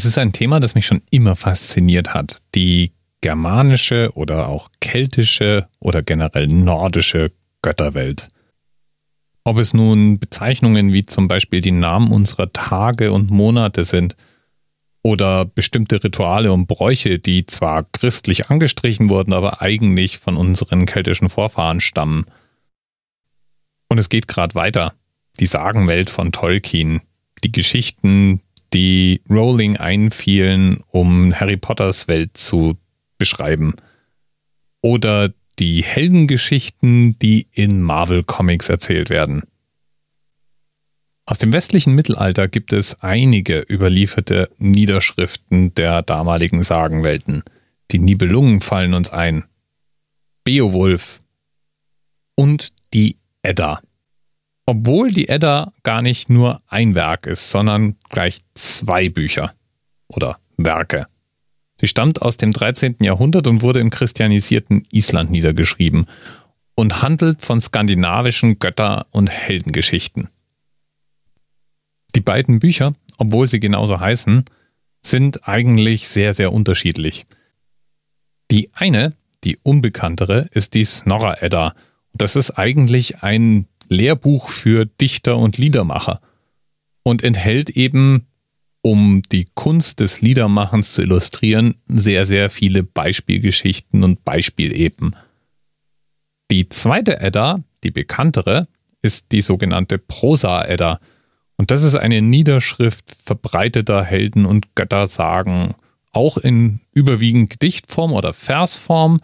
Es ist ein Thema, das mich schon immer fasziniert hat. Die germanische oder auch keltische oder generell nordische Götterwelt. Ob es nun Bezeichnungen wie zum Beispiel die Namen unserer Tage und Monate sind oder bestimmte Rituale und Bräuche, die zwar christlich angestrichen wurden, aber eigentlich von unseren keltischen Vorfahren stammen. Und es geht gerade weiter. Die Sagenwelt von Tolkien, die Geschichten, die Rowling einfielen, um Harry Potters Welt zu beschreiben. Oder die Heldengeschichten, die in Marvel Comics erzählt werden. Aus dem westlichen Mittelalter gibt es einige überlieferte Niederschriften der damaligen Sagenwelten. Die Nibelungen fallen uns ein. Beowulf und die Edda. Obwohl die Edda gar nicht nur ein Werk ist, sondern gleich zwei Bücher oder Werke. Sie stammt aus dem 13. Jahrhundert und wurde im christianisierten Island niedergeschrieben und handelt von skandinavischen Götter- und Heldengeschichten. Die beiden Bücher, obwohl sie genauso heißen, sind eigentlich sehr, sehr unterschiedlich. Die eine, die unbekanntere, ist die Snorra Edda. Das ist eigentlich ein Lehrbuch für Dichter und Liedermacher und enthält eben, um die Kunst des Liedermachens zu illustrieren, sehr, sehr viele Beispielgeschichten und Beispielepen. Die zweite Edda, die bekanntere, ist die sogenannte Prosa-Edda. Und das ist eine Niederschrift verbreiteter Helden- und Göttersagen, auch in überwiegend Gedichtform oder Versform,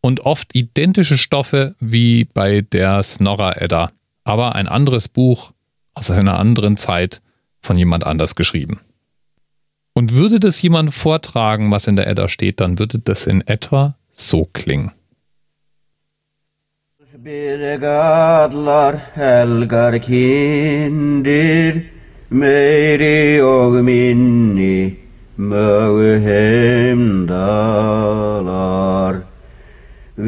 und oft identische Stoffe wie bei der Snorra Edda, aber ein anderes Buch aus einer anderen Zeit von jemand anders geschrieben. Und würde das jemand vortragen, was in der Edda steht, dann würde das in etwa so klingen. Birgadlar helgar kindir, meiri og minni, mögu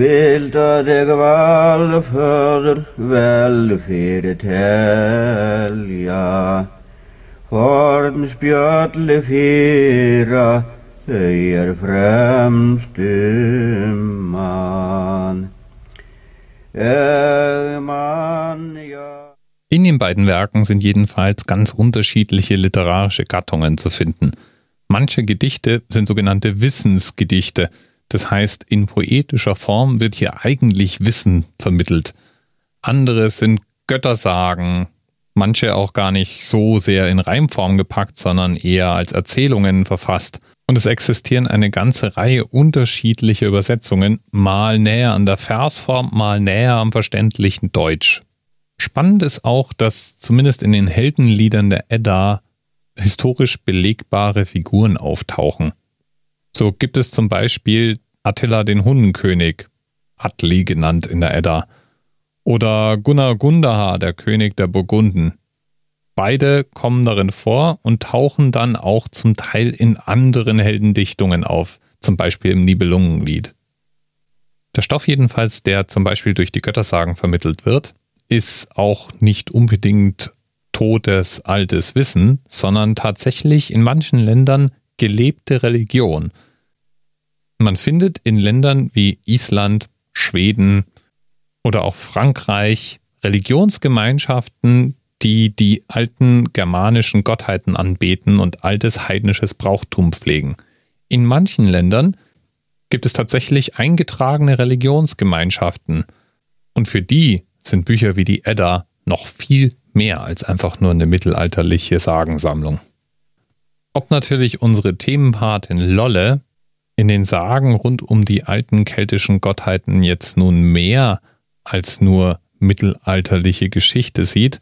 Vilda deg valföder vel fyrir telja, Hornspjalli fyrra, þau er fremstum mann. In den beiden Werken sind jedenfalls ganz unterschiedliche literarische Gattungen zu finden. Manche Gedichte sind sogenannte Wissensgedichte, das heißt, in poetischer Form wird hier eigentlich Wissen vermittelt. Andere sind Göttersagen, manche auch gar nicht so sehr in Reimform gepackt, sondern eher als Erzählungen verfasst. Und es existieren eine ganze Reihe unterschiedlicher Übersetzungen, mal näher an der Versform, mal näher am verständlichen Deutsch. Spannend ist auch, dass zumindest in den Heldenliedern der Edda historisch belegbare Figuren auftauchen. So gibt es zum Beispiel Attila den Hundenkönig, Atli genannt in der Edda, oder Gunnar Gundahar, der König der Burgunden. Beide kommen darin vor und tauchen dann auch zum Teil in anderen Heldendichtungen auf, zum Beispiel im Nibelungenlied. Der Stoff jedenfalls, der zum Beispiel durch die Göttersagen vermittelt wird, ist auch nicht unbedingt totes altes Wissen, sondern tatsächlich in manchen Ländern gelebte Religion. Man findet in Ländern wie Island, Schweden oder auch Frankreich Religionsgemeinschaften, die die alten germanischen Gottheiten anbeten und altes heidnisches Brauchtum pflegen. In manchen Ländern gibt es tatsächlich eingetragene Religionsgemeinschaften. Und für die sind Bücher wie die Edda noch viel mehr als einfach nur eine mittelalterliche Sagensammlung. Ob natürlich unsere Themenpatin Lolle in den Sagen rund um die alten keltischen Gottheiten jetzt nun mehr als nur mittelalterliche Geschichte sieht,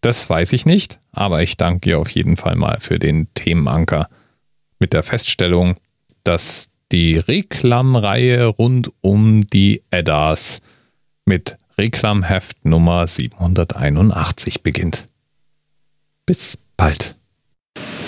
das weiß ich nicht, aber ich danke ihr auf jeden Fall mal für den Themenanker mit der Feststellung, dass die Reklamreihe rund um die Eddas mit Reklamheft Nummer 781 beginnt. Bis bald.